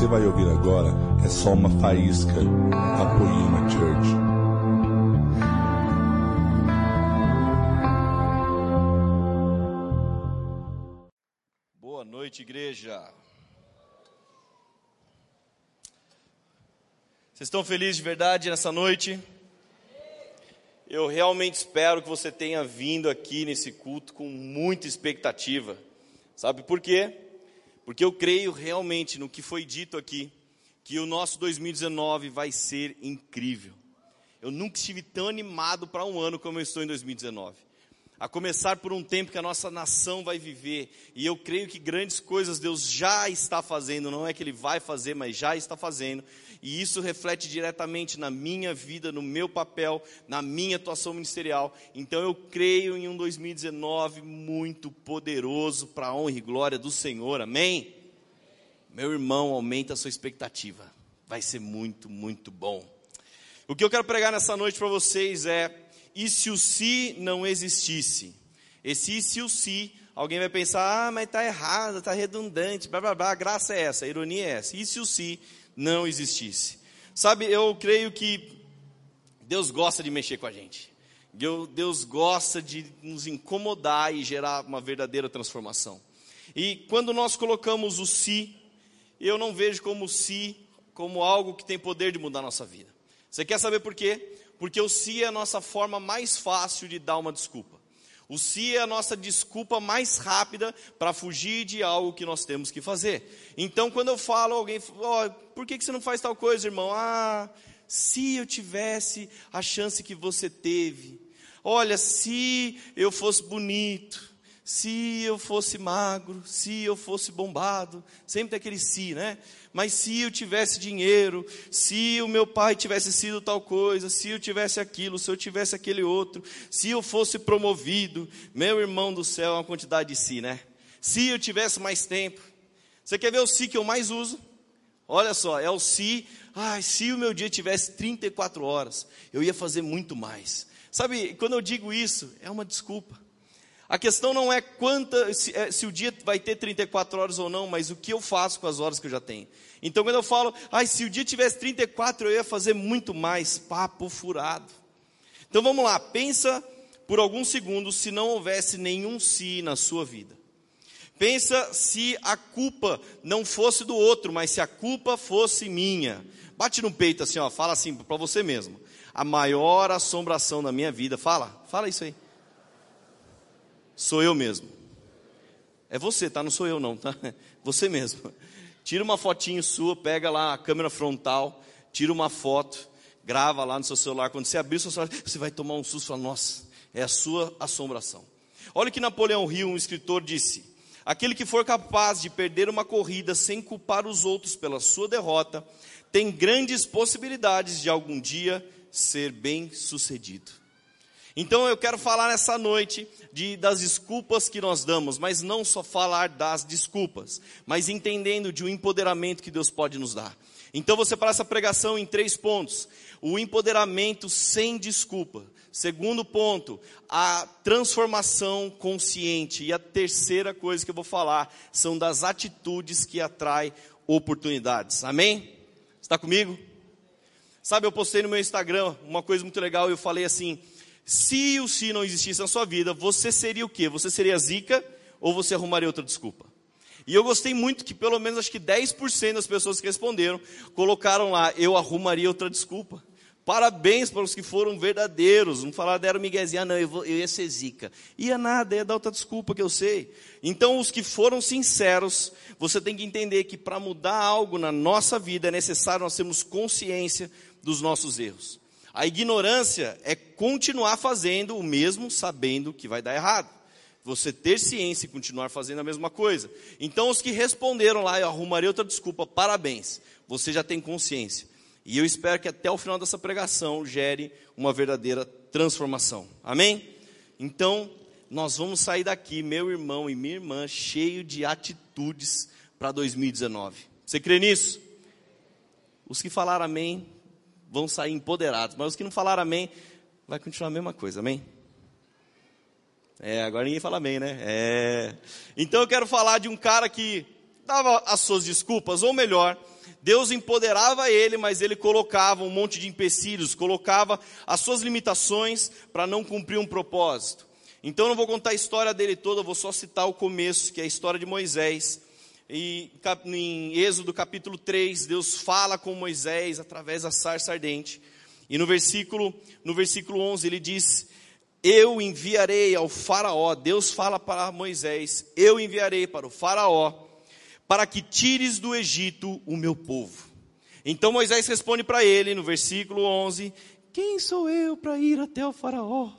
você vai ouvir agora é só uma faísca da Poema Church. Boa noite, igreja. Vocês estão felizes de verdade nessa noite? Eu realmente espero que você tenha vindo aqui nesse culto com muita expectativa. Sabe por quê? Porque eu creio realmente no que foi dito aqui, que o nosso 2019 vai ser incrível. Eu nunca estive tão animado para um ano como eu estou em 2019 a começar por um tempo que a nossa nação vai viver, e eu creio que grandes coisas Deus já está fazendo, não é que Ele vai fazer, mas já está fazendo, e isso reflete diretamente na minha vida, no meu papel, na minha atuação ministerial. Então eu creio em um 2019 muito poderoso para a honra e glória do Senhor, amém? Meu irmão, aumenta a sua expectativa, vai ser muito, muito bom. O que eu quero pregar nessa noite para vocês é e se o se não existisse? Esse e se o se, alguém vai pensar, ah, mas está errado, está redundante, blá blá blá, a graça é essa, a ironia é essa. E se o se não existisse? Sabe, eu creio que Deus gosta de mexer com a gente. Deus gosta de nos incomodar e gerar uma verdadeira transformação. E quando nós colocamos o si, eu não vejo como si como algo que tem poder de mudar a nossa vida. Você quer saber por quê? porque o se é a nossa forma mais fácil de dar uma desculpa. O se é a nossa desculpa mais rápida para fugir de algo que nós temos que fazer. Então, quando eu falo, alguém, oh, por que, que você não faz tal coisa, irmão? Ah, se eu tivesse a chance que você teve. Olha, se eu fosse bonito se eu fosse magro, se eu fosse bombado, sempre tem aquele se, né? Mas se eu tivesse dinheiro, se o meu pai tivesse sido tal coisa, se eu tivesse aquilo, se eu tivesse aquele outro, se eu fosse promovido, meu irmão do céu, é uma quantidade de si, né? Se eu tivesse mais tempo. Você quer ver o se que eu mais uso? Olha só, é o se, ai, se o meu dia tivesse 34 horas, eu ia fazer muito mais. Sabe, quando eu digo isso, é uma desculpa. A questão não é quanta, se, é, se, o dia vai ter 34 horas ou não, mas o que eu faço com as horas que eu já tenho. Então, quando eu falo, ai, se o dia tivesse 34, eu ia fazer muito mais, papo furado. Então vamos lá, pensa por alguns segundos se não houvesse nenhum si na sua vida. Pensa se a culpa não fosse do outro, mas se a culpa fosse minha. Bate no peito assim, ó, fala assim para você mesmo. A maior assombração da minha vida, fala, fala isso aí sou eu mesmo. É você, tá? Não sou eu não, tá? Você mesmo. Tira uma fotinho sua, pega lá a câmera frontal, tira uma foto, grava lá no seu celular. Quando você abrir o seu celular, você vai tomar um susto falar, nossa, é a sua assombração. Olha o que Napoleão Hill, um escritor, disse. Aquele que for capaz de perder uma corrida sem culpar os outros pela sua derrota, tem grandes possibilidades de algum dia ser bem sucedido. Então eu quero falar nessa noite de, das desculpas que nós damos, mas não só falar das desculpas, mas entendendo de um empoderamento que Deus pode nos dar. Então você para essa pregação em três pontos: o empoderamento sem desculpa. Segundo ponto, a transformação consciente. E a terceira coisa que eu vou falar são das atitudes que atraem oportunidades. Amém? Está comigo? Sabe, eu postei no meu Instagram uma coisa muito legal. Eu falei assim: se o se não existisse na sua vida, você seria o quê? Você seria zica ou você arrumaria outra desculpa? E eu gostei muito que pelo menos acho que 10% das pessoas que responderam colocaram lá, eu arrumaria outra desculpa. Parabéns para os que foram verdadeiros. Não falaram, deram miguezinha, ah, não, eu, vou, eu ia ser zica. Ia nada, ia dar outra desculpa que eu sei. Então, os que foram sinceros, você tem que entender que para mudar algo na nossa vida é necessário nós termos consciência dos nossos erros. A ignorância é continuar fazendo o mesmo sabendo que vai dar errado. Você ter ciência e continuar fazendo a mesma coisa. Então, os que responderam lá, eu arrumarei outra desculpa, parabéns. Você já tem consciência. E eu espero que até o final dessa pregação gere uma verdadeira transformação. Amém? Então, nós vamos sair daqui, meu irmão e minha irmã, cheio de atitudes para 2019. Você crê nisso? Os que falaram amém, vão sair empoderados. Mas os que não falaram amém, vai continuar a mesma coisa, amém? É, agora ninguém fala amém, né? É. Então eu quero falar de um cara que aceitava as suas desculpas, ou melhor, Deus empoderava ele, mas ele colocava um monte de empecilhos, colocava as suas limitações para não cumprir um propósito. Então eu não vou contar a história dele toda, eu vou só citar o começo, que é a história de Moisés. E em Êxodo capítulo 3, Deus fala com Moisés através da sarça ardente. E no versículo, no versículo 11 ele diz: Eu enviarei ao Faraó, Deus fala para Moisés: Eu enviarei para o Faraó, para que tires do Egito o meu povo. Então Moisés responde para ele no versículo 11: Quem sou eu para ir até o Faraó?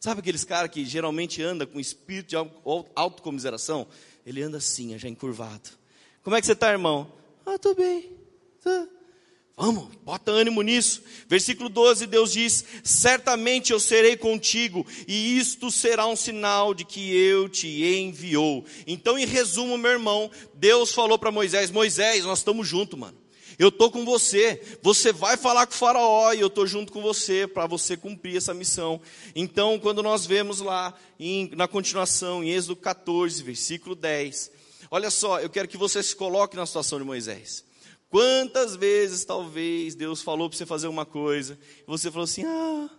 Sabe aqueles caras que geralmente anda com espírito de autocomiseração? Ele anda assim, já encurvado. Como é que você está, irmão? Ah, estou bem. Tá. Vamos, bota ânimo nisso. Versículo 12, Deus diz: Certamente eu serei contigo, e isto será um sinal de que eu te enviou. Então, em resumo, meu irmão, Deus falou para Moisés: Moisés, nós estamos juntos, mano. Eu estou com você. Você vai falar com o Faraó e eu estou junto com você para você cumprir essa missão. Então, quando nós vemos lá em, na continuação, em Êxodo 14, versículo 10, olha só, eu quero que você se coloque na situação de Moisés. Quantas vezes talvez Deus falou para você fazer uma coisa e você falou assim: Ah,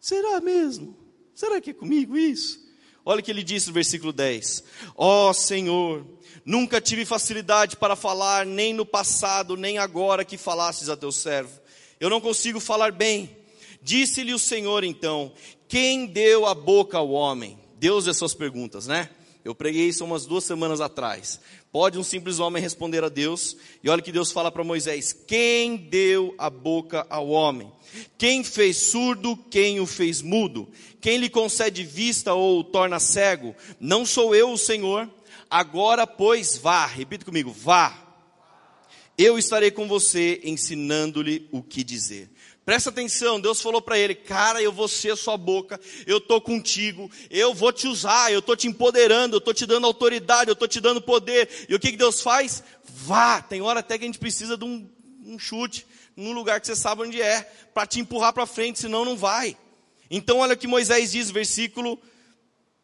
será mesmo? Será que é comigo isso? Olha o que ele disse no versículo 10: Ó oh, Senhor, nunca tive facilidade para falar, nem no passado, nem agora que falasses a teu servo. Eu não consigo falar bem. Disse-lhe o Senhor então: Quem deu a boca ao homem? Deus é suas perguntas, né? Eu preguei isso umas duas semanas atrás. Pode um simples homem responder a Deus? E olha que Deus fala para Moisés: Quem deu a boca ao homem? Quem fez surdo, quem o fez mudo? Quem lhe concede vista ou o torna cego? Não sou eu o Senhor? Agora, pois, vá. Repita comigo: vá. Eu estarei com você, ensinando-lhe o que dizer. Presta atenção, Deus falou para ele: Cara, eu vou ser sua boca, eu estou contigo, eu vou te usar, eu estou te empoderando, eu estou te dando autoridade, eu estou te dando poder. E o que, que Deus faz? Vá. Tem hora até que a gente precisa de um, um chute, num lugar que você sabe onde é, para te empurrar para frente, senão não vai. Então, olha o que Moisés diz, versículo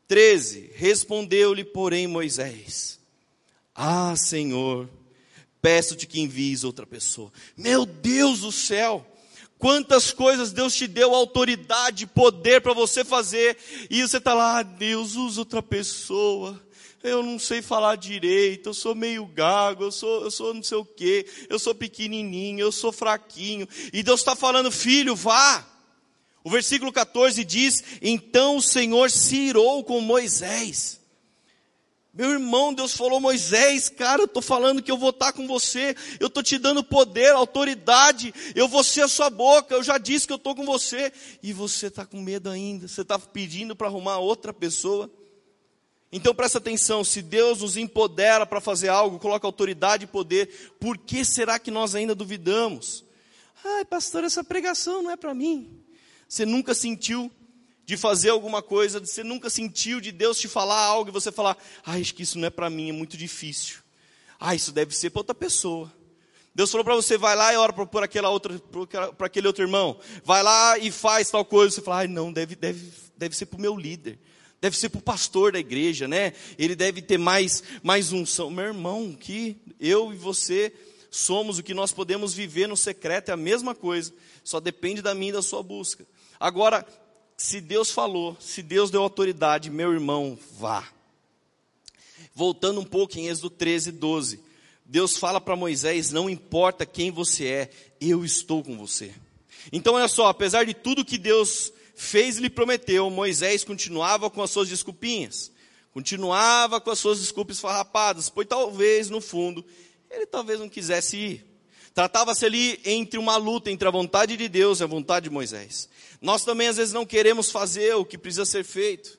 13: Respondeu-lhe, porém, Moisés: Ah, Senhor, peço-te que envies outra pessoa. Meu Deus do céu! Quantas coisas Deus te deu autoridade, poder para você fazer, e você está lá, ah, Deus, usa outra pessoa. Eu não sei falar direito, eu sou meio gago, eu sou, eu sou não sei o quê, eu sou pequenininho, eu sou fraquinho. E Deus está falando, filho, vá. O versículo 14 diz: Então o Senhor se irou com Moisés meu irmão, Deus falou, Moisés, cara, eu estou falando que eu vou estar com você, eu estou te dando poder, autoridade, eu vou ser a sua boca, eu já disse que eu estou com você, e você está com medo ainda, você está pedindo para arrumar outra pessoa. Então presta atenção, se Deus nos empodera para fazer algo, coloca autoridade e poder, por que será que nós ainda duvidamos? Ai, pastor, essa pregação não é para mim. Você nunca sentiu de fazer alguma coisa, você nunca sentiu de Deus te falar algo e você falar, ah, acho que isso não é para mim, é muito difícil. Ah, isso deve ser para outra pessoa. Deus falou para você, vai lá e ora para aquela outra, para aquele outro irmão. Vai lá e faz tal coisa. Você fala, ah, não, deve, deve, deve ser para o meu líder. Deve ser para o pastor da igreja, né? Ele deve ter mais, mais unção. Meu irmão, que eu e você somos o que nós podemos viver no secreto, é a mesma coisa. Só depende da minha e da sua busca. Agora, se Deus falou, se Deus deu autoridade, meu irmão, vá. Voltando um pouco em Êxodo 13, 12. Deus fala para Moisés: Não importa quem você é, eu estou com você. Então, olha só, apesar de tudo que Deus fez e lhe prometeu, Moisés continuava com as suas desculpinhas, continuava com as suas desculpas farrapadas, pois talvez, no fundo, ele talvez não quisesse ir. Tratava-se ali entre uma luta entre a vontade de Deus e a vontade de Moisés. Nós também às vezes não queremos fazer o que precisa ser feito.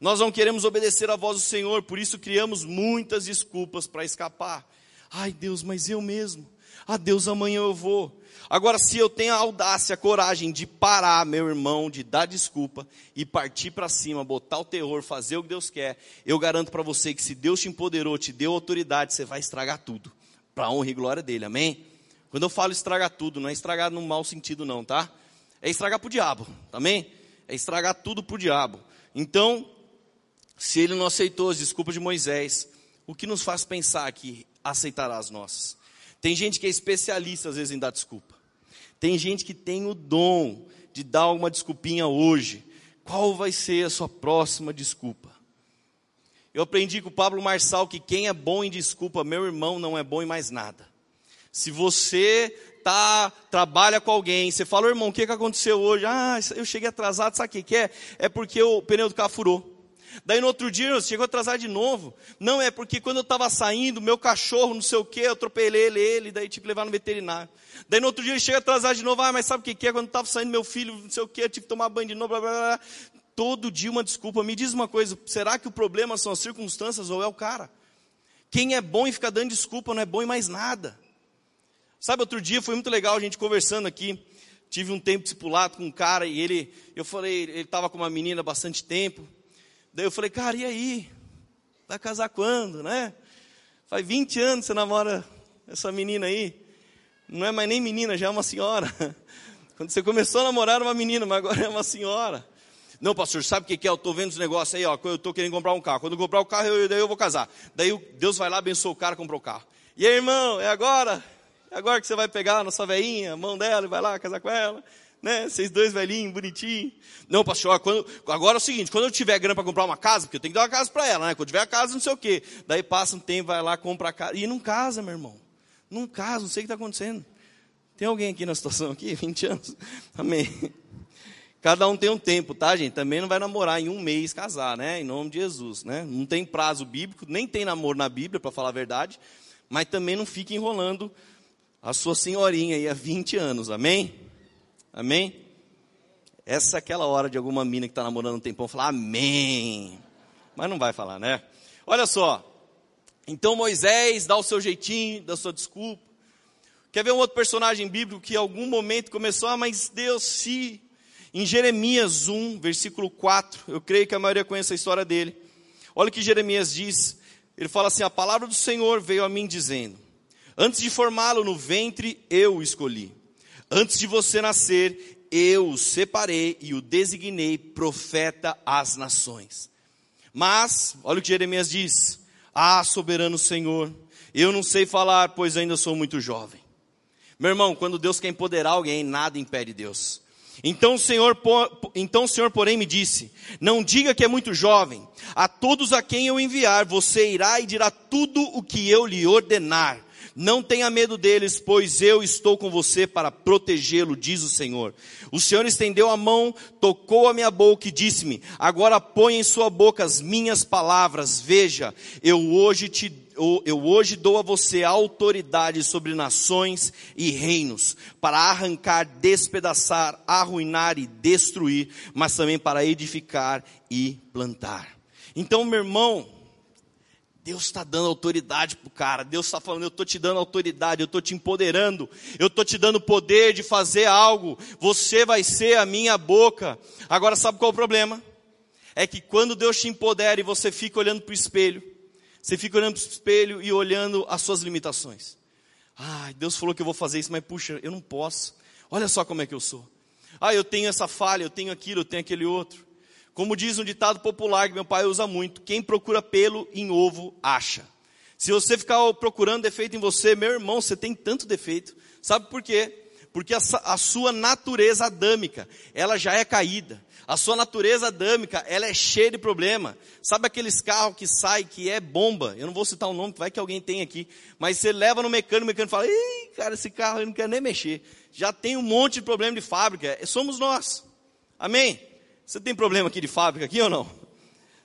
Nós não queremos obedecer à voz do Senhor, por isso criamos muitas desculpas para escapar. Ai Deus, mas eu mesmo. Ah Deus, amanhã eu vou. Agora, se eu tenho a audácia, a coragem de parar, meu irmão, de dar desculpa e partir para cima, botar o terror, fazer o que Deus quer, eu garanto para você que se Deus te empoderou, te deu autoridade, você vai estragar tudo. Para a honra e glória dele, amém? Quando eu falo estragar tudo, não é estragar no mau sentido não, tá? É estragar para o diabo, também? É estragar tudo para o diabo. Então, se ele não aceitou as desculpas de Moisés, o que nos faz pensar que aceitará as nossas. Tem gente que é especialista às vezes em dar desculpa. Tem gente que tem o dom de dar uma desculpinha hoje. Qual vai ser a sua próxima desculpa? Eu aprendi com o Pablo Marçal que quem é bom em desculpa, meu irmão, não é bom em mais nada. Se você tá, trabalha com alguém, você fala, irmão, o que, que aconteceu hoje? Ah, eu cheguei atrasado, sabe o que, é? É porque o pneu do carro furou. Daí no outro dia, chegou atrasado de novo. Não, é porque quando eu estava saindo, meu cachorro, não sei o que, eu atropelei ele, ele, daí tive que levar no veterinário. Daí no outro dia ele chega atrasado de novo, ah, mas sabe o que, que é? Quando eu estava saindo, meu filho, não sei o que, eu tive que tomar banho de novo, blá, blá, blá. Todo dia uma desculpa. Me diz uma coisa, será que o problema são as circunstâncias ou é o cara? Quem é bom em ficar dando desculpa não é bom em mais nada. Sabe, outro dia foi muito legal a gente conversando aqui. Tive um tempo discipulado com um cara e ele, eu falei, ele estava com uma menina há bastante tempo. Daí eu falei, cara, e aí? Vai casar quando, né? Faz 20 anos que você namora essa menina aí. Não é mais nem menina, já é uma senhora. Quando você começou a namorar, uma menina, mas agora é uma senhora. Não, pastor, sabe o que é? Eu estou vendo os negócios aí, ó, eu estou querendo comprar um carro. Quando eu comprar o carro, eu, daí eu vou casar. Daí Deus vai lá, abençoa o cara, comprou o carro. E aí, irmão, é agora? Agora que você vai pegar a nossa veinha, a mão dela e vai lá casar com ela? né? Vocês dois velhinhos, bonitinhos. Não, pastor, quando, agora é o seguinte, quando eu tiver grana para comprar uma casa, porque eu tenho que dar uma casa para ela, né? Quando tiver a casa, não sei o quê. Daí passa um tempo, vai lá, compra a casa. E não casa, meu irmão. Não casa, não sei o que está acontecendo. Tem alguém aqui na situação aqui? 20 anos? Amém. Cada um tem um tempo, tá, gente? Também não vai namorar em um mês casar, né? Em nome de Jesus, né? Não tem prazo bíblico, nem tem namoro na Bíblia, para falar a verdade. Mas também não fique enrolando a sua senhorinha aí há 20 anos, amém? Amém? Essa é aquela hora de alguma mina que está namorando um tempão falar amém. Mas não vai falar, né? Olha só. Então Moisés dá o seu jeitinho, dá a sua desculpa. Quer ver um outro personagem bíblico que em algum momento começou, ah, mas Deus se. Em Jeremias 1, versículo 4, eu creio que a maioria conhece a história dele. Olha o que Jeremias diz. Ele fala assim: A palavra do Senhor veio a mim dizendo: Antes de formá-lo no ventre, eu o escolhi. Antes de você nascer, eu o separei e o designei profeta às nações. Mas, olha o que Jeremias diz: Ah, soberano Senhor, eu não sei falar, pois ainda sou muito jovem. Meu irmão, quando Deus quer empoderar alguém, nada impede Deus. Então o Senhor, então o Senhor, porém, me disse: Não diga que é muito jovem. A todos a quem eu enviar, você irá e dirá tudo o que eu lhe ordenar. Não tenha medo deles, pois eu estou com você para protegê-lo, diz o Senhor. O Senhor estendeu a mão, tocou a minha boca e disse-me: Agora põe em sua boca as minhas palavras. Veja, eu hoje te eu hoje dou a você autoridade sobre nações e reinos, para arrancar, despedaçar, arruinar e destruir, mas também para edificar e plantar. Então, meu irmão, Deus está dando autoridade para o cara. Deus está falando, eu estou te dando autoridade, eu estou te empoderando, eu estou te dando poder de fazer algo. Você vai ser a minha boca. Agora sabe qual é o problema? É que quando Deus te empodera e você fica olhando para o espelho, você fica olhando para o espelho e olhando as suas limitações. Ah, Deus falou que eu vou fazer isso, mas puxa, eu não posso. Olha só como é que eu sou. Ah, eu tenho essa falha, eu tenho aquilo, eu tenho aquele outro. Como diz um ditado popular que meu pai usa muito: quem procura pelo em ovo acha. Se você ficar procurando defeito em você, meu irmão, você tem tanto defeito. Sabe por quê? Porque a, a sua natureza adâmica, ela já é caída. A sua natureza adâmica, ela é cheia de problema. Sabe aqueles carros que sai que é bomba? Eu não vou citar o nome, vai que alguém tem aqui. Mas você leva no mecânico, o mecânico fala: Ih, cara, esse carro eu não quero nem mexer. Já tem um monte de problema de fábrica. Somos nós. Amém? Você tem problema aqui de fábrica aqui ou não?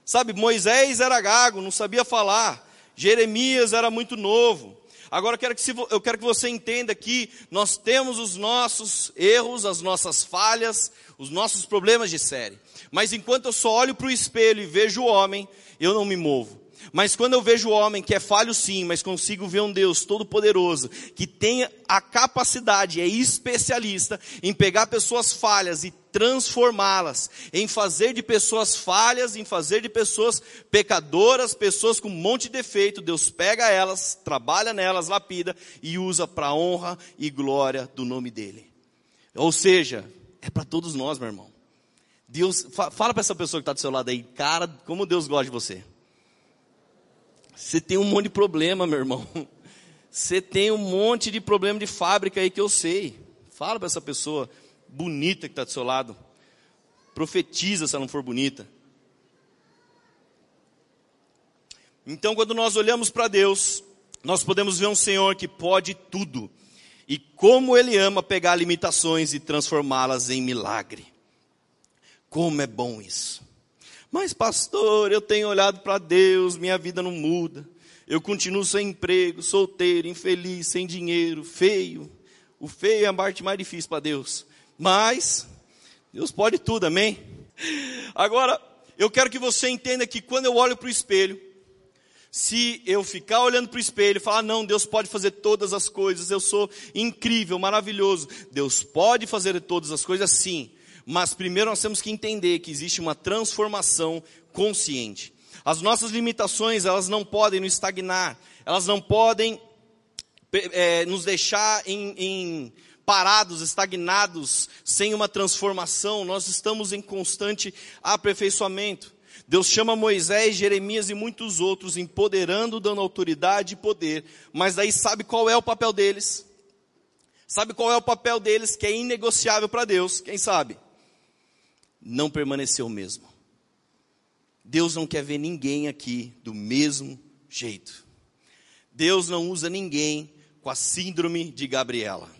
Sabe, Moisés era gago, não sabia falar. Jeremias era muito novo. Agora eu quero, que, eu quero que você entenda que nós temos os nossos erros, as nossas falhas, os nossos problemas de série. Mas enquanto eu só olho para o espelho e vejo o homem, eu não me movo. Mas quando eu vejo o homem que é falho sim, mas consigo ver um Deus todo-poderoso, que tem a capacidade, é especialista em pegar pessoas falhas e transformá-las, em fazer de pessoas falhas, em fazer de pessoas pecadoras, pessoas com um monte de defeito, Deus pega elas, trabalha nelas, lapida e usa para honra e glória do nome dele. Ou seja, é para todos nós, meu irmão. Deus, fala para essa pessoa que está do seu lado aí, cara, como Deus gosta de você. Você tem um monte de problema, meu irmão. Você tem um monte de problema de fábrica aí que eu sei. Fala para essa pessoa bonita que está do seu lado. Profetiza se ela não for bonita. Então, quando nós olhamos para Deus, nós podemos ver um Senhor que pode tudo. E como Ele ama pegar limitações e transformá-las em milagre. Como é bom isso. Mas, pastor, eu tenho olhado para Deus, minha vida não muda. Eu continuo sem emprego, solteiro, infeliz, sem dinheiro, feio. O feio é a parte mais difícil para Deus. Mas, Deus pode tudo, amém? Agora, eu quero que você entenda que quando eu olho para o espelho, se eu ficar olhando para o espelho e falar, não, Deus pode fazer todas as coisas, eu sou incrível, maravilhoso. Deus pode fazer todas as coisas, sim. Mas primeiro nós temos que entender que existe uma transformação consciente. As nossas limitações, elas não podem nos estagnar, elas não podem é, nos deixar em, em parados, estagnados, sem uma transformação, nós estamos em constante aperfeiçoamento. Deus chama Moisés, Jeremias e muitos outros, empoderando, dando autoridade e poder, mas daí sabe qual é o papel deles? Sabe qual é o papel deles que é inegociável para Deus? Quem sabe? Não permaneceu o mesmo. Deus não quer ver ninguém aqui do mesmo jeito. Deus não usa ninguém com a síndrome de Gabriela.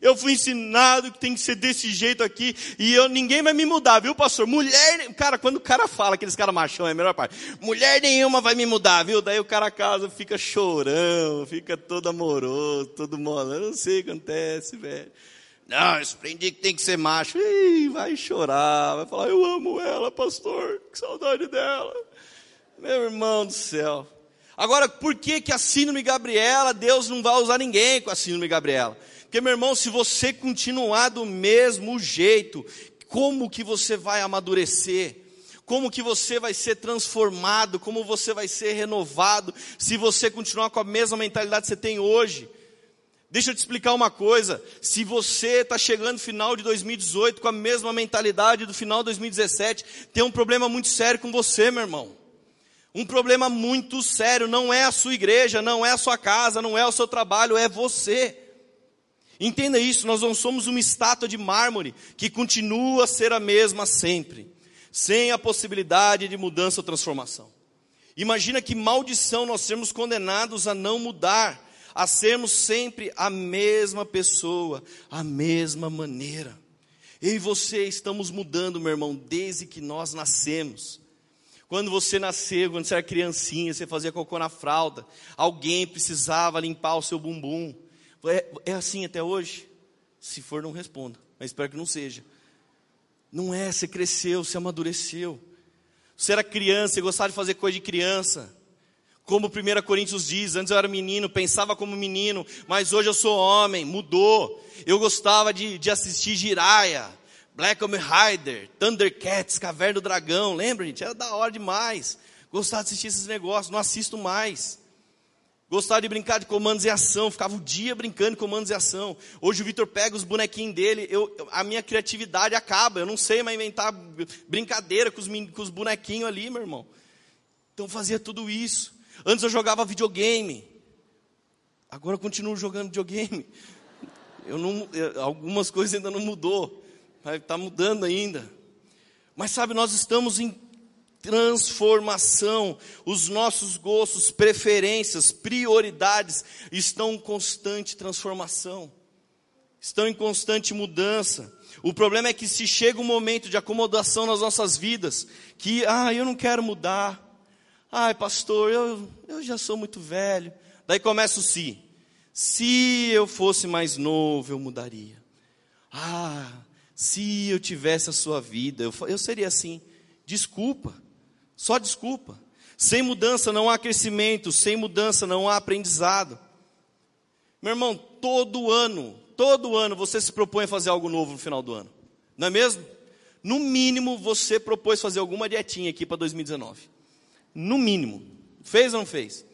Eu fui ensinado que tem que ser desse jeito aqui e eu, ninguém vai me mudar, viu, pastor? Mulher, cara, quando o cara fala, aqueles caras machão, é a melhor parte. Mulher nenhuma vai me mudar, viu? Daí o cara casa fica chorão, fica todo amoroso, todo molando. Eu não sei o que acontece, velho. Não, aprendi que tem que ser macho. Ih, vai chorar, vai falar, eu amo ela, pastor, que saudade dela. Meu irmão do céu. Agora, por que que a síndrome Gabriela, Deus não vai usar ninguém com a síndrome Gabriela? Porque, meu irmão, se você continuar do mesmo jeito, como que você vai amadurecer? Como que você vai ser transformado? Como você vai ser renovado? Se você continuar com a mesma mentalidade que você tem hoje? Deixa eu te explicar uma coisa. Se você está chegando no final de 2018 com a mesma mentalidade do final de 2017, tem um problema muito sério com você, meu irmão. Um problema muito sério. Não é a sua igreja, não é a sua casa, não é o seu trabalho, é você. Entenda isso, nós não somos uma estátua de mármore que continua a ser a mesma sempre, sem a possibilidade de mudança ou transformação. Imagina que maldição nós sermos condenados a não mudar a sermos sempre a mesma pessoa, a mesma maneira. Eu e você estamos mudando, meu irmão, desde que nós nascemos. Quando você nasceu, quando você era criancinha, você fazia cocô na fralda, alguém precisava limpar o seu bumbum. É, é assim até hoje? Se for, não responda, mas espero que não seja. Não é, você cresceu, você amadureceu. Você era criança, você gostava de fazer coisa de criança. Como 1 Coríntios diz, antes eu era menino, pensava como menino, mas hoje eu sou homem, mudou. Eu gostava de, de assistir Jiraya, Black Kamen Rider, Thundercats, Caverna do Dragão, lembra gente? Era da hora demais. Gostava de assistir esses negócios, não assisto mais. Gostava de brincar de comandos e ação, ficava o dia brincando de comandos e ação. Hoje o Vitor pega os bonequinhos dele, eu, a minha criatividade acaba, eu não sei mais inventar brincadeira com os, com os bonequinhos ali, meu irmão. Então fazia tudo isso. Antes eu jogava videogame. Agora eu continuo jogando videogame. Eu não, algumas coisas ainda não mudou. Está mudando ainda. Mas sabe, nós estamos em transformação. Os nossos gostos, preferências, prioridades estão em constante transformação. Estão em constante mudança. O problema é que se chega um momento de acomodação nas nossas vidas, que, ah, eu não quero mudar, Ai, pastor, eu, eu já sou muito velho. Daí começa o se. Se eu fosse mais novo, eu mudaria. Ah, se eu tivesse a sua vida, eu, eu seria assim. Desculpa, só desculpa. Sem mudança não há crescimento, sem mudança não há aprendizado. Meu irmão, todo ano, todo ano você se propõe a fazer algo novo no final do ano. Não é mesmo? No mínimo você propôs fazer alguma dietinha aqui para 2019. No mínimo. Fez ou não fez?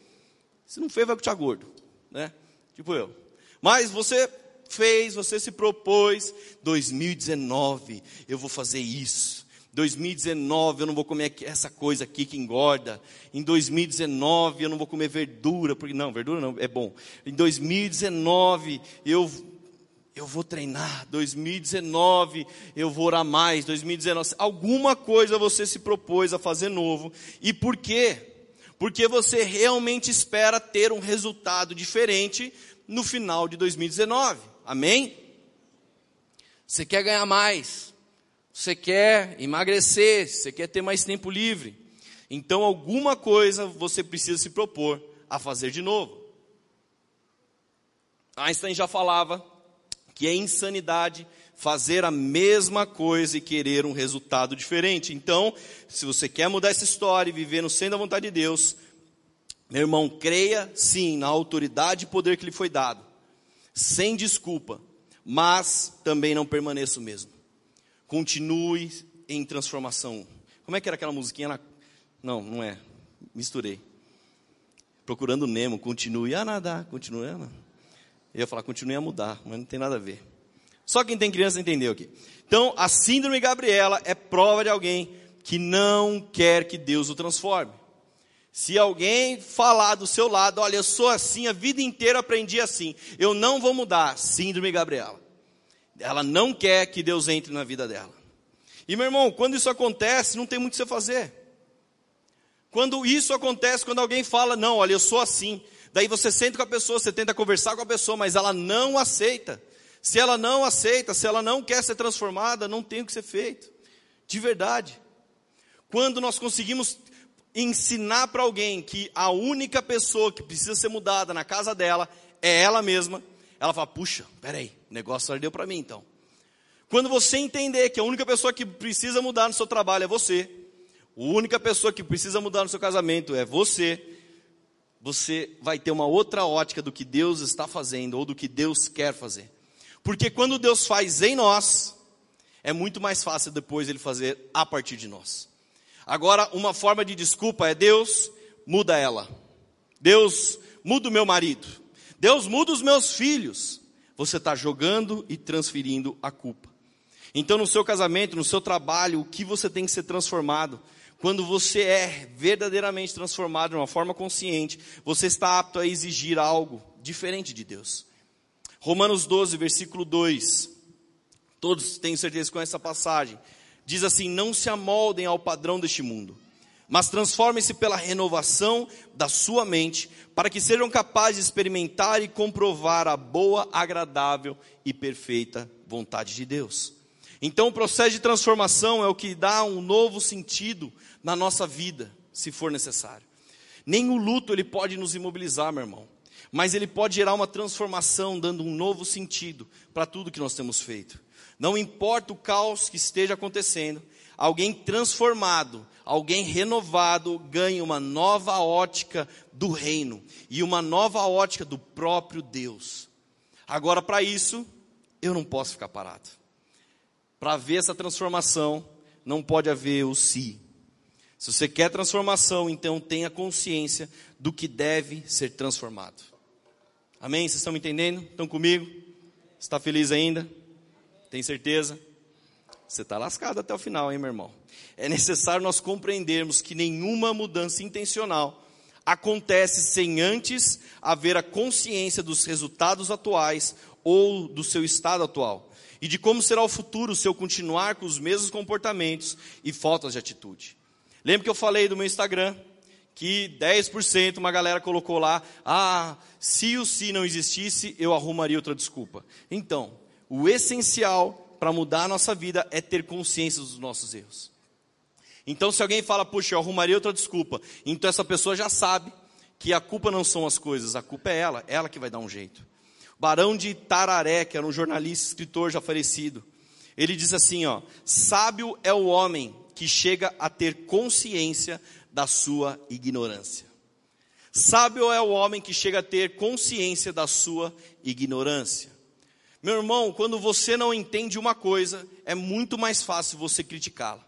Se não fez, vai continuar gordo, né? Tipo eu. Mas você fez, você se propôs, 2019, eu vou fazer isso. 2019 eu não vou comer essa coisa aqui que engorda. Em 2019 eu não vou comer verdura, porque não, verdura não, é bom. Em 2019 eu eu vou treinar. 2019 eu vou orar mais. 2019 alguma coisa você se propôs a fazer novo. E por quê? Porque você realmente espera ter um resultado diferente no final de 2019. Amém? Você quer ganhar mais, você quer emagrecer, você quer ter mais tempo livre. Então, alguma coisa você precisa se propor a fazer de novo. Einstein já falava que é insanidade fazer a mesma coisa e querer um resultado diferente. Então, se você quer mudar essa história e viver no centro da vontade de Deus, meu irmão, creia sim na autoridade e poder que lhe foi dado sem desculpa, mas também não permaneça o mesmo. Continue em transformação. Como é que era aquela musiquinha? Na... Não, não é. Misturei. Procurando Nemo, continue a nadar, continue a nadar. Eu ia falar, continue a mudar, mas não tem nada a ver. Só quem tem criança entendeu aqui. Então, a síndrome Gabriela é prova de alguém que não quer que Deus o transforme. Se alguém falar do seu lado, olha, eu sou assim, a vida inteira aprendi assim, eu não vou mudar, síndrome Gabriela. Ela não quer que Deus entre na vida dela. E meu irmão, quando isso acontece, não tem muito o que você fazer. Quando isso acontece, quando alguém fala, não, olha, eu sou assim, daí você senta com a pessoa, você tenta conversar com a pessoa, mas ela não aceita. Se ela não aceita, se ela não quer ser transformada, não tem o que ser feito. De verdade. Quando nós conseguimos ensinar para alguém que a única pessoa que precisa ser mudada na casa dela é ela mesma, ela fala: puxa, peraí, o negócio ardeu para mim então. Quando você entender que a única pessoa que precisa mudar no seu trabalho é você, a única pessoa que precisa mudar no seu casamento é você, você vai ter uma outra ótica do que Deus está fazendo ou do que Deus quer fazer. Porque quando Deus faz em nós, é muito mais fácil depois ele fazer a partir de nós. Agora, uma forma de desculpa é Deus muda ela. Deus muda o meu marido. Deus muda os meus filhos. Você está jogando e transferindo a culpa. Então, no seu casamento, no seu trabalho, o que você tem que ser transformado? Quando você é verdadeiramente transformado de uma forma consciente, você está apto a exigir algo diferente de Deus. Romanos 12, versículo 2. Todos têm certeza com essa passagem diz assim: Não se amoldem ao padrão deste mundo, mas transformem-se pela renovação da sua mente, para que sejam capazes de experimentar e comprovar a boa, agradável e perfeita vontade de Deus. Então, o processo de transformação é o que dá um novo sentido na nossa vida, se for necessário. Nem o luto ele pode nos imobilizar, meu irmão, mas ele pode gerar uma transformação, dando um novo sentido para tudo que nós temos feito. Não importa o caos que esteja acontecendo, alguém transformado, alguém renovado ganha uma nova ótica do reino e uma nova ótica do próprio Deus. Agora, para isso, eu não posso ficar parado. Para ver essa transformação, não pode haver o si. Se você quer transformação, então tenha consciência do que deve ser transformado. Amém? Vocês estão me entendendo? Estão comigo? Está feliz ainda? Tem certeza? Você está lascado até o final, hein, meu irmão? É necessário nós compreendermos que nenhuma mudança intencional acontece sem antes haver a consciência dos resultados atuais ou do seu estado atual e de como será o futuro se eu continuar com os mesmos comportamentos e faltas de atitude. Lembra que eu falei do meu Instagram que 10% uma galera colocou lá, ah, se o se não existisse, eu arrumaria outra desculpa. Então, o essencial para mudar a nossa vida é ter consciência dos nossos erros. Então, se alguém fala, puxa, eu arrumaria outra desculpa, então essa pessoa já sabe que a culpa não são as coisas, a culpa é ela, ela que vai dar um jeito. Barão de Tararé, que era um jornalista, escritor já falecido, ele diz assim: ó, sábio é o homem que chega a ter consciência da sua ignorância. Sábio é o homem que chega a ter consciência da sua ignorância. Meu irmão, quando você não entende uma coisa, é muito mais fácil você criticá-la.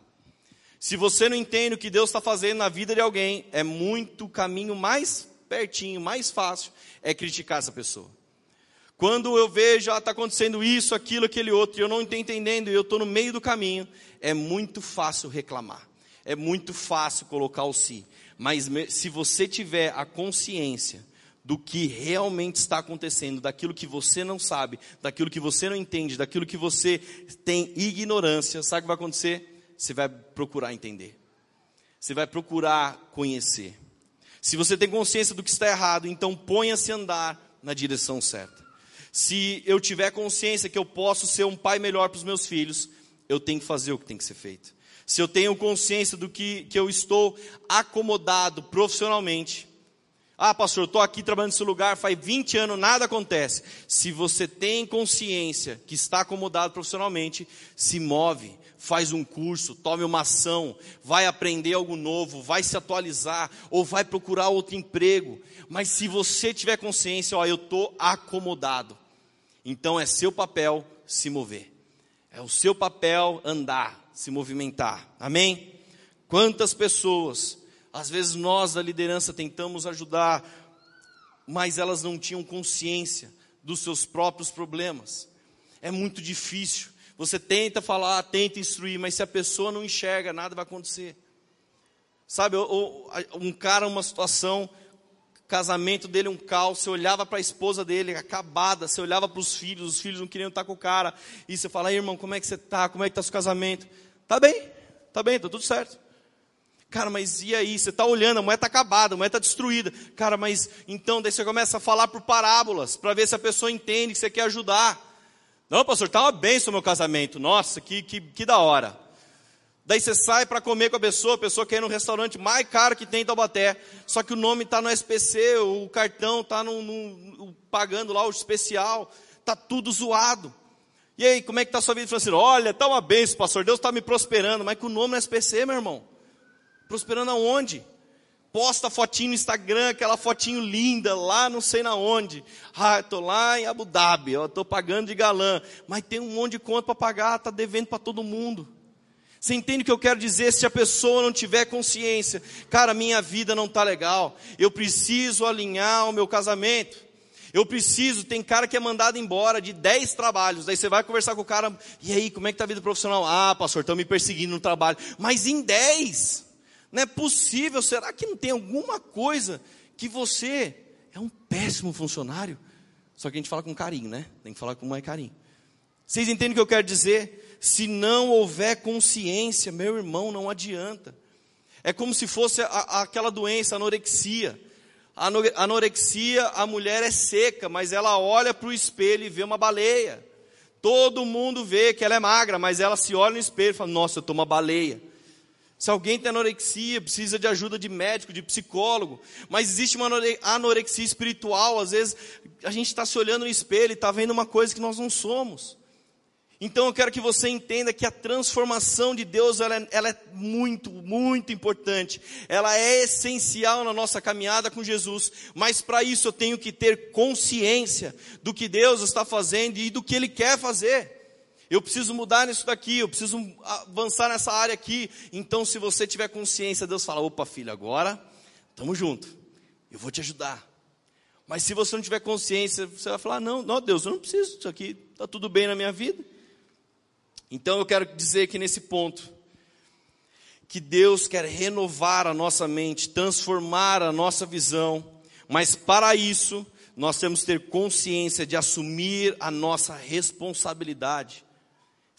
Se você não entende o que Deus está fazendo na vida de alguém, é muito caminho mais pertinho, mais fácil, é criticar essa pessoa. Quando eu vejo, está acontecendo isso, aquilo, aquele outro, e eu não estou entendendo, e eu estou no meio do caminho, é muito fácil reclamar. É muito fácil colocar o si. Mas se você tiver a consciência do que realmente está acontecendo, daquilo que você não sabe, daquilo que você não entende, daquilo que você tem ignorância, sabe o que vai acontecer? Você vai procurar entender. Você vai procurar conhecer. Se você tem consciência do que está errado, então ponha-se a andar na direção certa. Se eu tiver consciência que eu posso ser um pai melhor para os meus filhos, eu tenho que fazer o que tem que ser feito. Se eu tenho consciência do que, que eu estou acomodado profissionalmente, ah, pastor, eu estou aqui trabalhando nesse lugar, faz 20 anos, nada acontece. Se você tem consciência que está acomodado profissionalmente, se move, faz um curso, tome uma ação, vai aprender algo novo, vai se atualizar ou vai procurar outro emprego. Mas se você tiver consciência, ó, eu estou acomodado, então é seu papel se mover, é o seu papel andar, se movimentar. Amém? Quantas pessoas, às vezes nós da liderança tentamos ajudar, mas elas não tinham consciência dos seus próprios problemas. É muito difícil. Você tenta falar, tenta instruir, mas se a pessoa não enxerga, nada vai acontecer. Sabe, um cara, uma situação, casamento dele um caos, você olhava para a esposa dele acabada, você olhava para os filhos, os filhos não queriam estar com o cara, e você fala, irmão, como é que você está? Como é que está seu casamento? Tá bem, tá bem, tá tudo certo. Cara, mas e aí? Você está olhando, a moeda está acabada, a moeda está destruída. Cara, mas então, daí você começa a falar por parábolas, para ver se a pessoa entende que você quer ajudar. Não, pastor, está uma bênção o meu casamento. Nossa, que, que, que da hora. Daí você sai para comer com a pessoa, a pessoa quer ir no restaurante mais caro que tem em Taubaté. Só que o nome está no SPC, o cartão está no, no, pagando lá o especial. Está tudo zoado. E aí, como é que está a sua vida financeira? Olha, está uma bênção, pastor, Deus está me prosperando. Mas com o nome no SPC, meu irmão. Prosperando aonde? posta fotinho no Instagram, aquela fotinho linda, lá não sei na onde. Ah, estou lá em Abu Dhabi, estou pagando de galã. Mas tem um monte de conta para pagar, está devendo para todo mundo. Você entende o que eu quero dizer? Se a pessoa não tiver consciência, cara, minha vida não está legal. Eu preciso alinhar o meu casamento. Eu preciso, tem cara que é mandado embora de 10 trabalhos. Daí você vai conversar com o cara, e aí, como é que está a vida profissional? Ah, pastor, estão me perseguindo no trabalho. Mas em 10. Não é possível, será que não tem alguma coisa que você é um péssimo funcionário? Só que a gente fala com carinho, né? Tem que falar com mais carinho. Vocês entendem o que eu quero dizer? Se não houver consciência, meu irmão, não adianta. É como se fosse a, a, aquela doença, anorexia. A anorexia, a mulher é seca, mas ela olha para o espelho e vê uma baleia. Todo mundo vê que ela é magra, mas ela se olha no espelho e fala: Nossa, eu estou uma baleia. Se alguém tem anorexia, precisa de ajuda de médico, de psicólogo, mas existe uma anorexia espiritual, às vezes a gente está se olhando no espelho e está vendo uma coisa que nós não somos. Então eu quero que você entenda que a transformação de Deus ela é, ela é, muito, muito importante. Ela é essencial na nossa caminhada com Jesus. Mas para isso eu tenho que ter consciência do que Deus está fazendo e do que Ele quer fazer. Eu preciso mudar nisso daqui, eu preciso avançar nessa área aqui. Então, se você tiver consciência, Deus fala: opa, filho, agora estamos juntos, eu vou te ajudar. Mas se você não tiver consciência, você vai falar: não, não, Deus, eu não preciso disso aqui, está tudo bem na minha vida. Então, eu quero dizer que nesse ponto, que Deus quer renovar a nossa mente, transformar a nossa visão, mas para isso, nós temos que ter consciência de assumir a nossa responsabilidade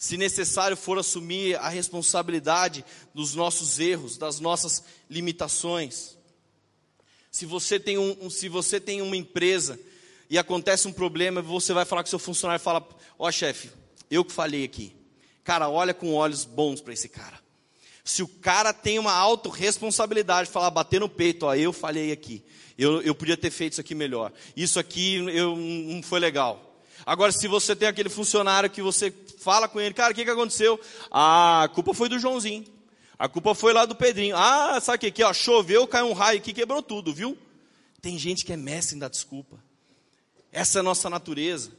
se necessário for assumir a responsabilidade dos nossos erros, das nossas limitações. Se você tem, um, se você tem uma empresa e acontece um problema, você vai falar com seu funcionário e fala: Ó oh, chefe, eu que falei aqui. Cara, olha com olhos bons para esse cara. Se o cara tem uma autorresponsabilidade, falar, bater no peito, ó, eu falei aqui. Eu, eu podia ter feito isso aqui melhor. Isso aqui eu, não foi legal. Agora, se você tem aquele funcionário que você fala com ele, cara, o que, que aconteceu? Ah, a culpa foi do Joãozinho. A culpa foi lá do Pedrinho. Ah, sabe o que? Aqui, ó, choveu, caiu um raio aqui, quebrou tudo, viu? Tem gente que é mestre em dar desculpa. Essa é a nossa natureza.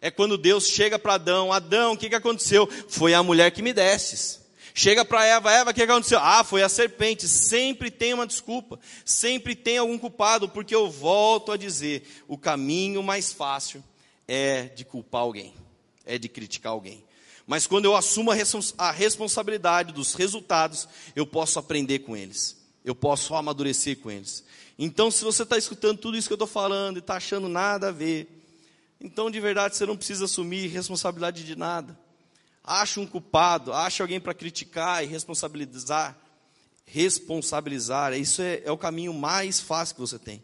É quando Deus chega para Adão: Adão, o que, que aconteceu? Foi a mulher que me destes. Chega para Eva, Eva, o que aconteceu? Ah, foi a serpente. Sempre tem uma desculpa, sempre tem algum culpado, porque eu volto a dizer: o caminho mais fácil é de culpar alguém, é de criticar alguém. Mas quando eu assumo a responsabilidade dos resultados, eu posso aprender com eles, eu posso amadurecer com eles. Então, se você está escutando tudo isso que eu estou falando e está achando nada a ver, então de verdade você não precisa assumir responsabilidade de nada acha um culpado, acha alguém para criticar e responsabilizar, responsabilizar, isso é, é o caminho mais fácil que você tem.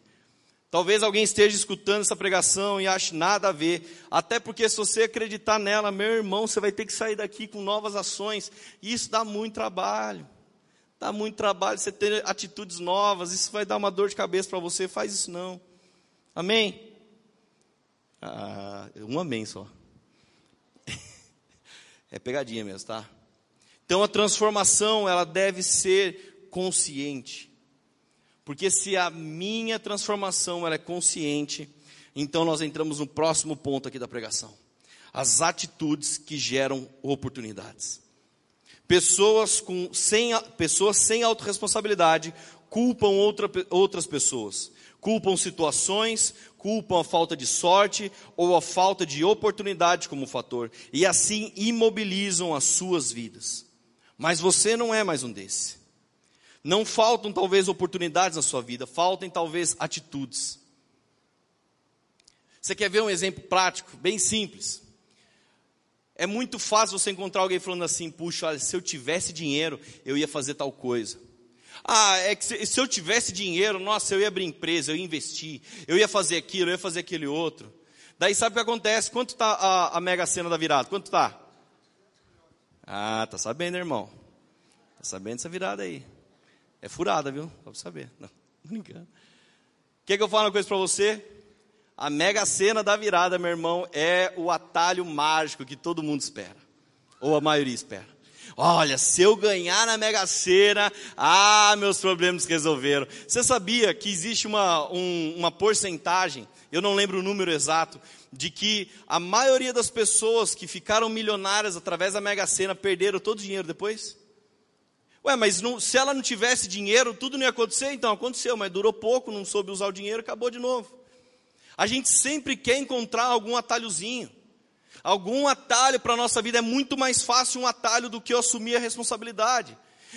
Talvez alguém esteja escutando essa pregação e ache nada a ver, até porque se você acreditar nela, meu irmão, você vai ter que sair daqui com novas ações, e isso dá muito trabalho. Dá muito trabalho você ter atitudes novas, isso vai dar uma dor de cabeça para você, faz isso não. Amém? Ah, um amém só. É pegadinha mesmo, tá? Então a transformação, ela deve ser consciente. Porque se a minha transformação ela é consciente, então nós entramos no próximo ponto aqui da pregação. As atitudes que geram oportunidades. Pessoas, com, sem, pessoas sem autorresponsabilidade culpam outra, outras pessoas culpam situações, culpam a falta de sorte ou a falta de oportunidade como fator, e assim imobilizam as suas vidas. Mas você não é mais um desse. Não faltam talvez oportunidades na sua vida, faltam talvez atitudes. Você quer ver um exemplo prático, bem simples? É muito fácil você encontrar alguém falando assim: puxa, olha, se eu tivesse dinheiro, eu ia fazer tal coisa. Ah, é que se, se, eu tivesse dinheiro, nossa, eu ia abrir empresa, eu ia investir, eu ia fazer aquilo, eu ia fazer aquele outro. Daí sabe o que acontece? Quanto está a, a mega cena da virada? Quanto está? Ah, tá sabendo, irmão. Tá sabendo essa virada aí. É furada, viu? Só saber. Não, brincando. Quer que eu fale uma coisa para você? A mega cena da virada, meu irmão, é o atalho mágico que todo mundo espera. Ou a maioria espera. Olha, se eu ganhar na Mega Sena, ah, meus problemas resolveram. Você sabia que existe uma, um, uma porcentagem, eu não lembro o número exato, de que a maioria das pessoas que ficaram milionárias através da Mega Sena perderam todo o dinheiro depois? Ué, mas não, se ela não tivesse dinheiro, tudo não ia acontecer? Então aconteceu, mas durou pouco, não soube usar o dinheiro, acabou de novo. A gente sempre quer encontrar algum atalhozinho. Algum atalho para a nossa vida é muito mais fácil um atalho do que eu assumir a responsabilidade.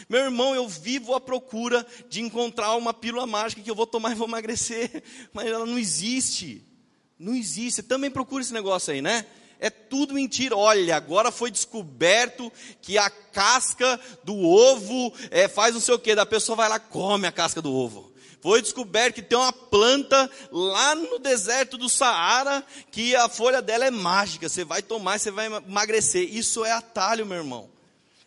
Meu irmão, eu vivo à procura de encontrar uma pílula mágica que eu vou tomar e vou emagrecer, mas ela não existe. Não existe. Você também procura esse negócio aí, né? É tudo mentira. Olha, agora foi descoberto que a casca do ovo é, faz não sei o que. Da pessoa vai lá come a casca do ovo foi descoberto que tem uma planta lá no deserto do Saara que a folha dela é mágica. Você vai tomar, você vai emagrecer. Isso é atalho, meu irmão.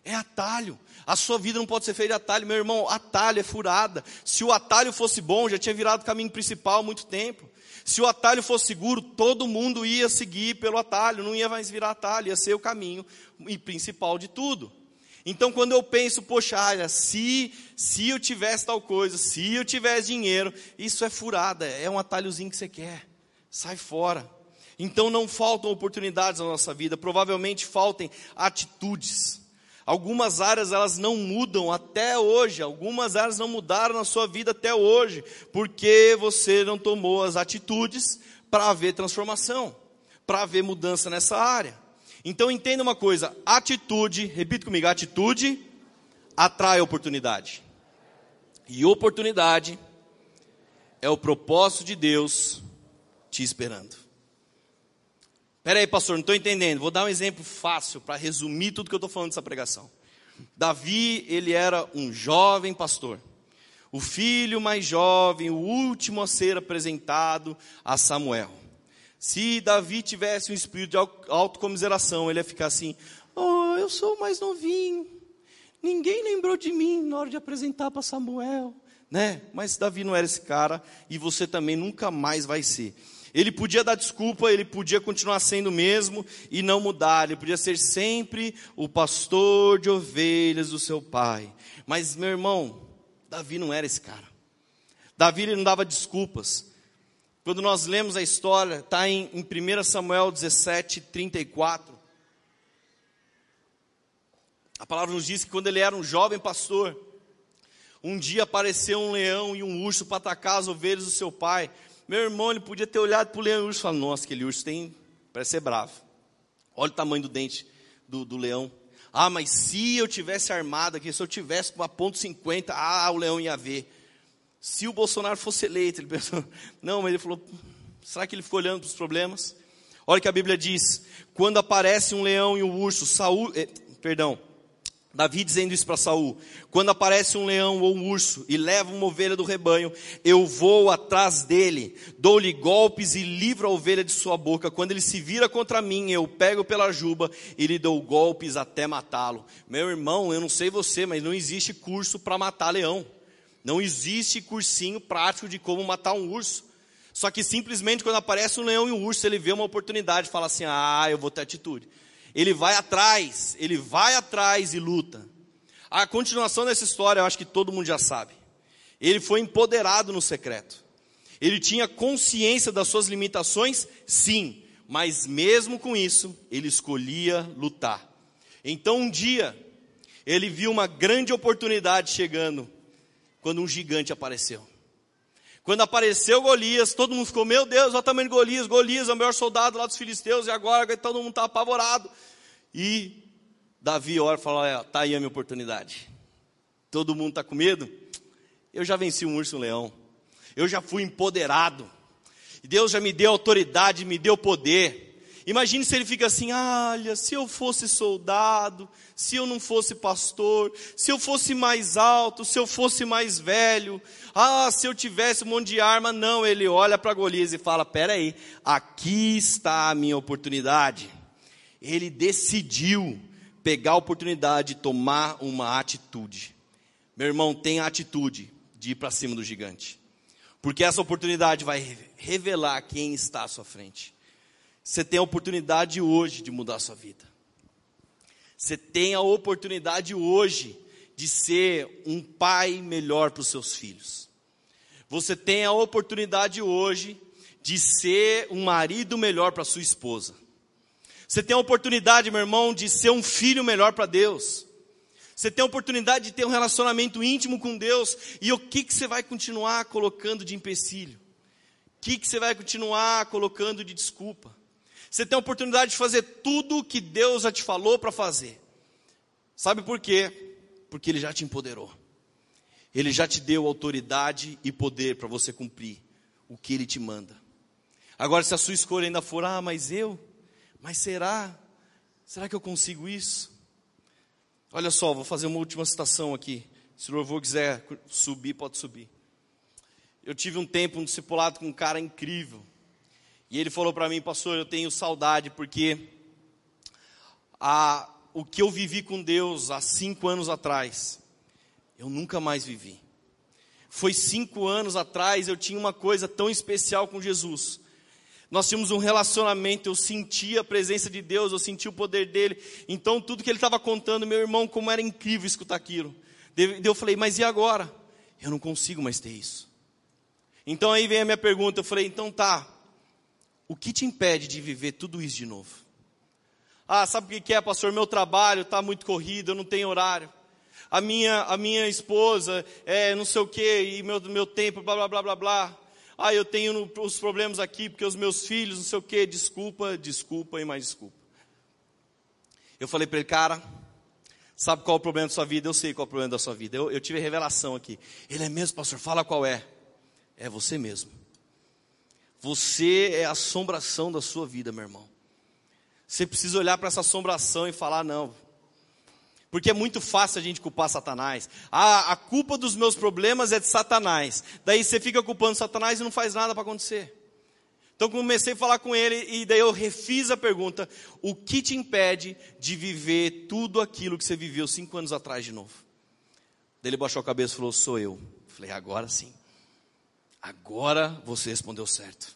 É atalho. A sua vida não pode ser feita de atalho, meu irmão. Atalho é furada. Se o atalho fosse bom, já tinha virado caminho principal há muito tempo. Se o atalho fosse seguro, todo mundo ia seguir pelo atalho, não ia mais virar atalho, ia ser o caminho principal de tudo. Então, quando eu penso, poxa, olha, se, se eu tivesse tal coisa, se eu tivesse dinheiro, isso é furada, é um atalhozinho que você quer. Sai fora. Então, não faltam oportunidades na nossa vida, provavelmente faltem atitudes. Algumas áreas elas não mudam até hoje, algumas áreas não mudaram na sua vida até hoje, porque você não tomou as atitudes para haver transformação, para haver mudança nessa área. Então entenda uma coisa: atitude, repita comigo, atitude atrai oportunidade. E oportunidade é o propósito de Deus te esperando. Espera aí, pastor, não estou entendendo. Vou dar um exemplo fácil para resumir tudo que eu estou falando dessa pregação. Davi, ele era um jovem pastor. O filho mais jovem, o último a ser apresentado a Samuel. Se Davi tivesse um espírito de autocomiseração, ele ia ficar assim: Oh, eu sou mais novinho. Ninguém lembrou de mim na hora de apresentar para Samuel. Né? Mas Davi não era esse cara e você também nunca mais vai ser. Ele podia dar desculpa, ele podia continuar sendo o mesmo e não mudar, ele podia ser sempre o pastor de ovelhas do seu pai. Mas, meu irmão, Davi não era esse cara. Davi ele não dava desculpas. quando nós lemos a história, está em, em 1 Samuel 17, 34. A palavra nos diz que quando ele era um jovem pastor, um dia apareceu um leão e um urso para atacar as ovelhas do seu pai. Meu irmão, ele podia ter olhado para o leão e o urso e falado: Nossa, aquele urso tem, parece ser bravo. Olha o tamanho do dente do, do leão. Ah, mas se eu tivesse armado aqui, se eu tivesse com uma ponto .50, ah, o leão ia ver. Se o Bolsonaro fosse eleito, ele pensou, não, mas ele falou, será que ele ficou olhando para os problemas? Olha o que a Bíblia diz, quando aparece um leão e um urso, Saul, eh, perdão, Davi dizendo isso para Saul: quando aparece um leão ou um urso e leva uma ovelha do rebanho, eu vou atrás dele, dou-lhe golpes e livro a ovelha de sua boca. Quando ele se vira contra mim, eu pego pela juba e lhe dou golpes até matá-lo. Meu irmão, eu não sei você, mas não existe curso para matar leão. Não existe cursinho prático de como matar um urso. Só que simplesmente quando aparece um leão e um urso, ele vê uma oportunidade e fala assim: ah, eu vou ter atitude ele vai atrás, ele vai atrás e luta. A continuação dessa história eu acho que todo mundo já sabe. Ele foi empoderado no secreto. Ele tinha consciência das suas limitações, sim, mas mesmo com isso, ele escolhia lutar. Então um dia, ele viu uma grande oportunidade chegando, quando um gigante apareceu. Quando apareceu Golias, todo mundo ficou, meu Deus, olha o tamanho de Golias, Golias é o maior soldado lá dos filisteus, e agora todo mundo está apavorado. E Davi ora e fala, está aí a minha oportunidade. Todo mundo está com medo? Eu já venci um urso e um leão. Eu já fui empoderado. Deus já me deu autoridade, me deu poder. Imagine se ele fica assim: olha, se eu fosse soldado, se eu não fosse pastor, se eu fosse mais alto, se eu fosse mais velho, ah, se eu tivesse um monte de arma. Não, ele olha para Golias e fala: peraí, aqui está a minha oportunidade. Ele decidiu pegar a oportunidade de tomar uma atitude. Meu irmão, tenha a atitude de ir para cima do gigante, porque essa oportunidade vai revelar quem está à sua frente. Você tem a oportunidade hoje de mudar a sua vida. Você tem a oportunidade hoje de ser um pai melhor para os seus filhos. Você tem a oportunidade hoje de ser um marido melhor para sua esposa. Você tem a oportunidade, meu irmão, de ser um filho melhor para Deus. Você tem a oportunidade de ter um relacionamento íntimo com Deus. E o que, que você vai continuar colocando de empecilho? O que, que você vai continuar colocando de desculpa? Você tem a oportunidade de fazer tudo o que Deus já te falou para fazer. Sabe por quê? Porque Ele já te empoderou. Ele já te deu autoridade e poder para você cumprir o que Ele te manda. Agora, se a sua escolha ainda for, ah, mas eu, mas será? Será que eu consigo isso? Olha só, vou fazer uma última citação aqui. Se o louvor quiser subir, pode subir. Eu tive um tempo um discipulado com um cara incrível. E ele falou para mim, pastor, eu tenho saudade porque a, o que eu vivi com Deus há cinco anos atrás, eu nunca mais vivi. Foi cinco anos atrás, eu tinha uma coisa tão especial com Jesus. Nós tínhamos um relacionamento, eu sentia a presença de Deus, eu sentia o poder dele. Então, tudo que ele estava contando, meu irmão, como era incrível escutar aquilo. Eu falei, mas e agora? Eu não consigo mais ter isso. Então aí vem a minha pergunta, eu falei, então tá, o que te impede de viver tudo isso de novo? Ah, sabe o que é, pastor? Meu trabalho está muito corrido, eu não tenho horário. A minha, a minha esposa é não sei o que, e meu, meu tempo, blá, blá, blá, blá, blá. Ah, eu tenho os problemas aqui porque os meus filhos, não sei o que, desculpa, desculpa e mais desculpa. Eu falei para ele, cara, sabe qual é o problema da sua vida? Eu sei qual é o problema da sua vida. Eu, eu tive a revelação aqui. Ele é mesmo, pastor? Fala qual é. É você mesmo. Você é a assombração da sua vida, meu irmão. Você precisa olhar para essa assombração e falar: não. Porque é muito fácil a gente culpar Satanás. Ah, a culpa dos meus problemas é de Satanás. Daí você fica culpando Satanás e não faz nada para acontecer. Então comecei a falar com ele e daí eu refiz a pergunta: o que te impede de viver tudo aquilo que você viveu cinco anos atrás de novo? Daí ele baixou a cabeça e falou: sou eu. Falei: agora sim. Agora você respondeu certo.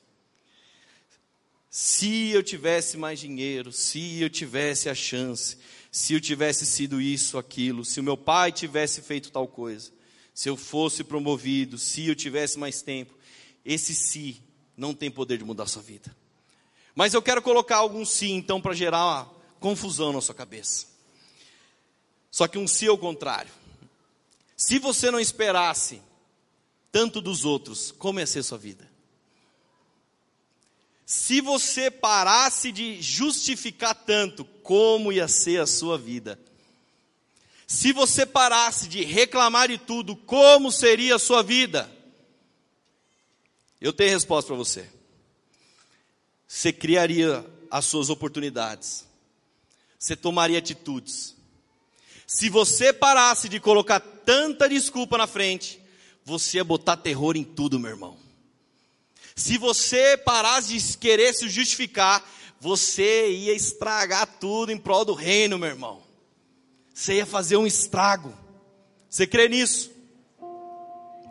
Se eu tivesse mais dinheiro, se eu tivesse a chance, se eu tivesse sido isso, aquilo, se o meu pai tivesse feito tal coisa, se eu fosse promovido, se eu tivesse mais tempo, esse se não tem poder de mudar a sua vida. Mas eu quero colocar algum sim, então, para gerar confusão na sua cabeça. Só que um sim ao contrário. Se você não esperasse tanto dos outros, como ia ser sua vida? Se você parasse de justificar tanto, como ia ser a sua vida? Se você parasse de reclamar de tudo, como seria a sua vida? Eu tenho resposta para você. Você criaria as suas oportunidades. Você tomaria atitudes. Se você parasse de colocar tanta desculpa na frente, você ia botar terror em tudo, meu irmão. Se você parasse de querer se justificar, você ia estragar tudo em prol do reino, meu irmão. Você ia fazer um estrago. Você crê nisso?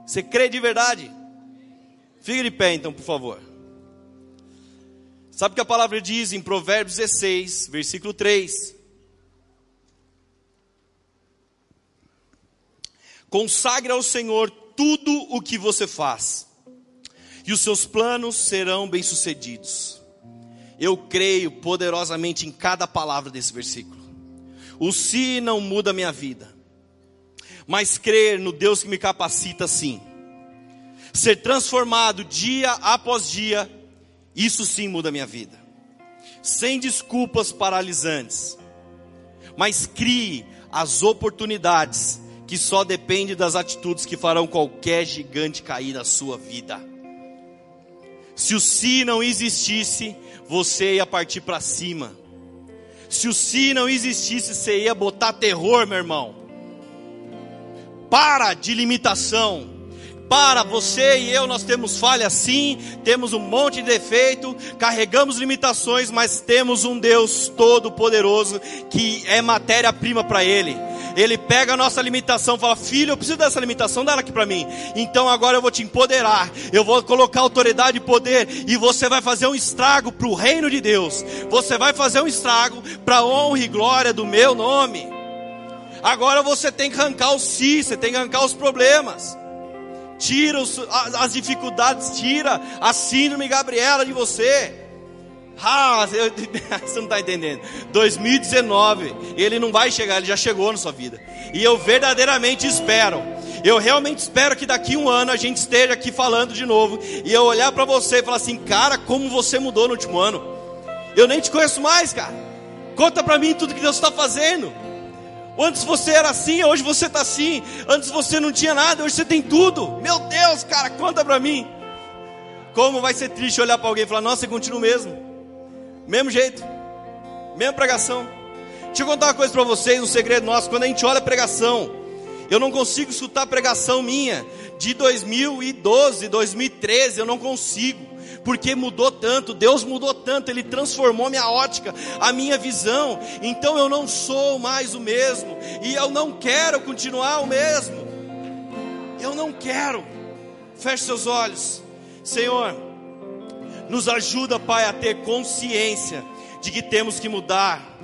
Você crê de verdade? Fique de pé então, por favor. Sabe o que a palavra diz em Provérbios 16, versículo 3? Consagre ao Senhor tudo o que você faz, e os seus planos serão bem-sucedidos. Eu creio poderosamente em cada palavra desse versículo. O se não muda a minha vida, mas crer no Deus que me capacita sim. Ser transformado dia após dia, isso sim muda a minha vida. Sem desculpas paralisantes, mas crie as oportunidades que só depende das atitudes que farão qualquer gigante cair na sua vida. Se o si não existisse, você ia partir para cima. Se o si não existisse, você ia botar terror, meu irmão. Para de limitação. Para você e eu, nós temos falha sim, temos um monte de defeito, carregamos limitações, mas temos um Deus todo-poderoso que é matéria-prima para Ele. Ele pega a nossa limitação fala: Filho, eu preciso dessa limitação, dá ela aqui para mim. Então agora eu vou te empoderar, eu vou colocar autoridade e poder, e você vai fazer um estrago para o reino de Deus. Você vai fazer um estrago para honra e glória do meu nome. Agora você tem que arrancar o si, você tem que arrancar os problemas tira os, as dificuldades, tira a síndrome Gabriela de você. Ah, você não está entendendo. 2019, ele não vai chegar, ele já chegou na sua vida. E eu verdadeiramente espero, eu realmente espero que daqui um ano a gente esteja aqui falando de novo. E eu olhar para você e falar assim, cara, como você mudou no último ano. Eu nem te conheço mais, cara. Conta para mim tudo que Deus está fazendo. Antes você era assim, hoje você está assim. Antes você não tinha nada, hoje você tem tudo. Meu Deus, cara, conta para mim. Como vai ser triste olhar para alguém e falar: Nossa, você continua mesmo. Mesmo jeito, mesma pregação. Deixa eu contar uma coisa para vocês, um segredo nosso. Quando a gente olha a pregação, eu não consigo escutar a pregação minha de 2012, 2013, eu não consigo porque mudou tanto, Deus mudou tanto, Ele transformou minha ótica, a minha visão, então eu não sou mais o mesmo, e eu não quero continuar o mesmo, eu não quero, feche seus olhos, Senhor, nos ajuda, Pai, a ter consciência de que temos que mudar,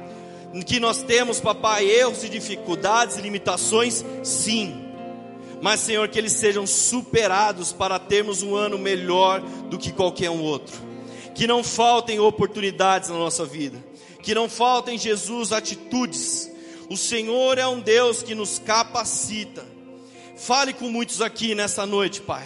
que nós temos, papai, erros e dificuldades e limitações, sim mas Senhor, que eles sejam superados para termos um ano melhor do que qualquer um outro. Que não faltem oportunidades na nossa vida, que não faltem, Jesus, atitudes. O Senhor é um Deus que nos capacita. Fale com muitos aqui nessa noite, Pai.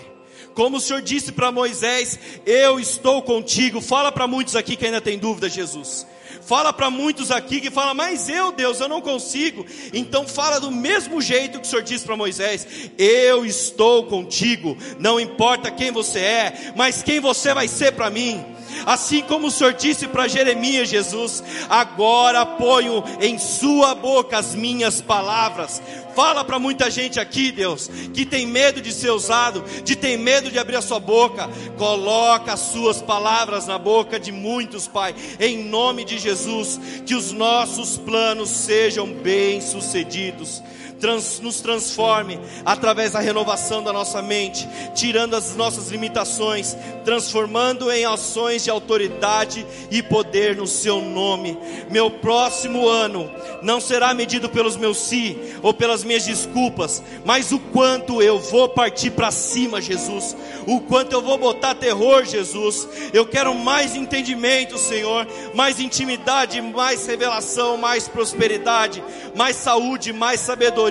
Como o Senhor disse para Moisés, eu estou contigo. Fala para muitos aqui que ainda tem dúvida, Jesus. Fala para muitos aqui que fala, mas eu, Deus, eu não consigo. Então fala do mesmo jeito que o Senhor disse para Moisés: Eu estou contigo. Não importa quem você é, mas quem você vai ser para mim. Assim como o Senhor disse para Jeremias, Jesus, agora ponho em sua boca as minhas palavras. Fala para muita gente aqui, Deus, que tem medo de ser usado, de ter medo de abrir a sua boca. Coloca as suas palavras na boca de muitos, Pai, em nome de Jesus, que os nossos planos sejam bem-sucedidos trans, nos transforme através da renovação da nossa mente, tirando as nossas limitações, transformando em ações de autoridade e poder no Seu nome. Meu próximo ano não será medido pelos meus si ou pelas minhas desculpas, mas o quanto eu vou partir para cima, Jesus, o quanto eu vou botar terror, Jesus. Eu quero mais entendimento, Senhor, mais intimidade, mais revelação, mais prosperidade, mais saúde, mais sabedoria,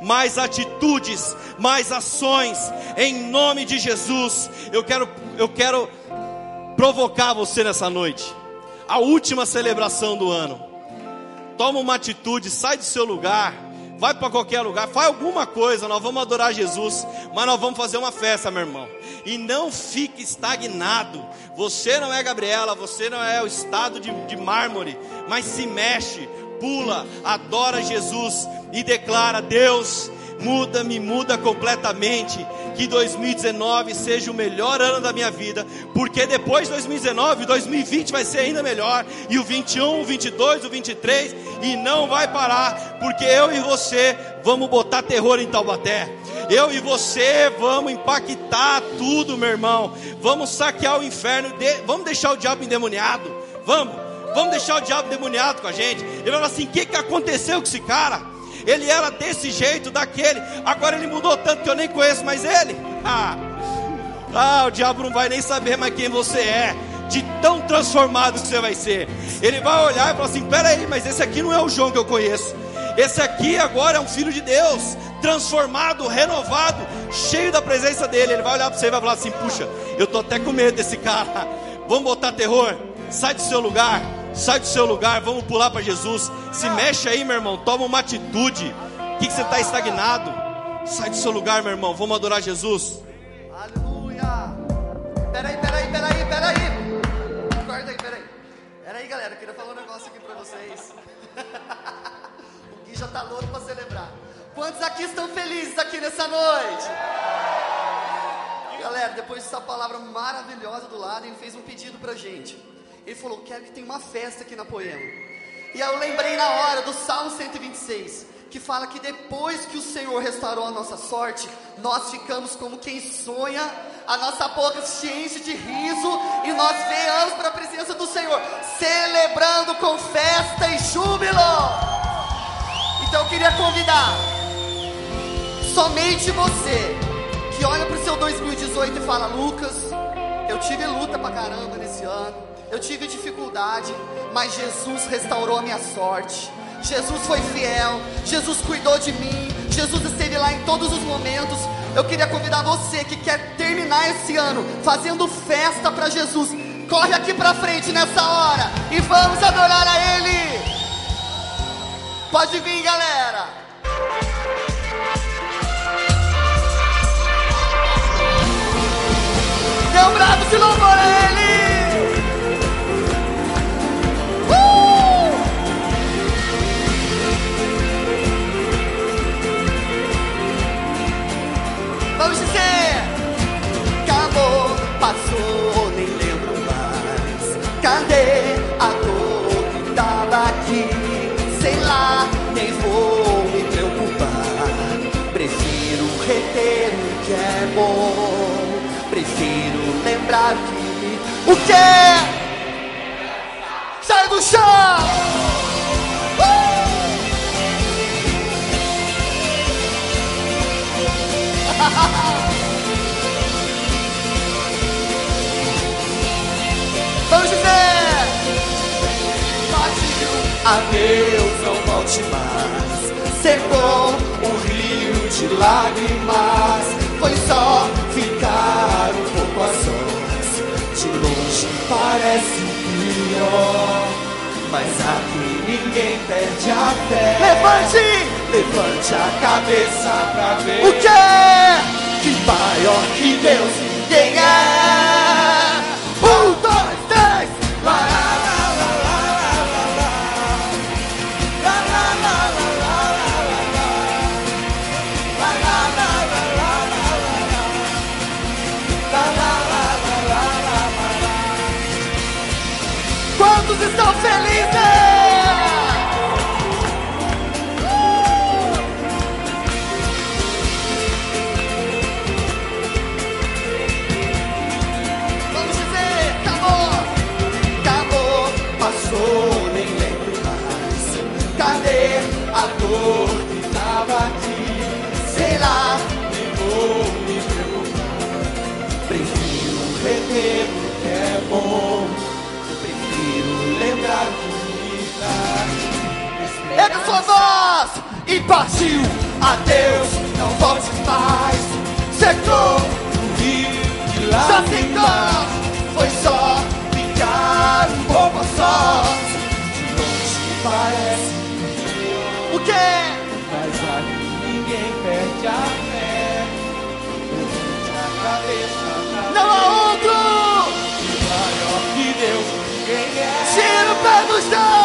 mais atitudes, mais ações, em nome de Jesus. Eu quero, eu quero provocar você nessa noite, a última celebração do ano. Toma uma atitude, sai do seu lugar vai para qualquer lugar, faz alguma coisa, nós vamos adorar Jesus, mas nós vamos fazer uma festa, meu irmão. E não fique estagnado. Você não é Gabriela, você não é o estado de, de mármore, mas se mexe, pula, adora Jesus e declara: Deus, muda, me muda completamente. Que 2019 seja o melhor ano da minha vida, porque depois de 2019, 2020 vai ser ainda melhor, e o 21, o 22, o 23, e não vai parar, porque eu e você vamos botar terror em Taubaté. Eu e você vamos impactar tudo, meu irmão. Vamos saquear o inferno, vamos deixar o diabo endemoniado. Vamos, vamos deixar o diabo endemoniado com a gente. Ele vai falar assim: o que, que aconteceu com esse cara? Ele era desse jeito, daquele. Agora ele mudou tanto que eu nem conheço mais ele. Ah, ah o diabo não vai nem saber mais quem você é. De tão transformado que você vai ser. Ele vai olhar e falar assim: peraí, mas esse aqui não é o João que eu conheço. Esse aqui agora é um filho de Deus, transformado, renovado, cheio da presença dele. Ele vai olhar para você e vai falar assim: puxa, eu tô até com medo desse cara. Vamos botar terror? Sai do seu lugar Sai do seu lugar, vamos pular para Jesus. Se mexe aí, meu irmão, toma uma atitude. O que, que você está estagnado? Sai do seu lugar, meu irmão, vamos adorar Jesus. Aleluia! Peraí, peraí, peraí, peraí. Acorda aí, peraí. Peraí, galera, eu queria falar um negócio aqui para vocês. o Gui já tá louco para celebrar. Quantos aqui estão felizes aqui nessa noite? Galera, depois dessa palavra maravilhosa do lado, ele fez um pedido pra gente. Ele falou: Quero que tenha uma festa aqui na Poema. E aí eu lembrei na hora do Salmo 126, que fala que depois que o Senhor restaurou a nossa sorte, nós ficamos como quem sonha, a nossa boca se enche de riso e nós venhamos para a presença do Senhor, celebrando com festa e júbilo. Então eu queria convidar somente você que olha para o seu 2018 e fala: Lucas, eu tive luta pra caramba nesse ano eu tive dificuldade, mas Jesus restaurou a minha sorte. Jesus foi fiel, Jesus cuidou de mim, Jesus esteve lá em todos os momentos. Eu queria convidar você que quer terminar esse ano fazendo festa para Jesus. Corre aqui para frente nessa hora e vamos adorar a Ele. Pode vir, galera. Dê um brado de louvor a Ele. Passou, nem lembro mais. Cadê a dor que tava aqui? Sei lá, nem vou me preocupar. Prefiro reter o que é bom. Prefiro lembrar que o que é? Sai do chão! Adeus, não volte mais. Secou um rio de lágrimas. Foi só ficar um pouco a sós. De longe parece pior. Mas aqui ninguém perde a fé. Levante! Levante a cabeça pra ver o que é que maior que Deus ninguém é. e partiu. Adeus, não volte mais. Secou o rio e lá já se. Foi só ficar um pouco a sós. De longe parece o que? Mas aqui ninguém perde a fé. Não há outro. Maior que Deus, quem é? Tira o pé do chão.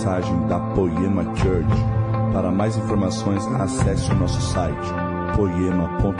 mensagem da Poema Church. Para mais informações, acesse o nosso site poema.com.br.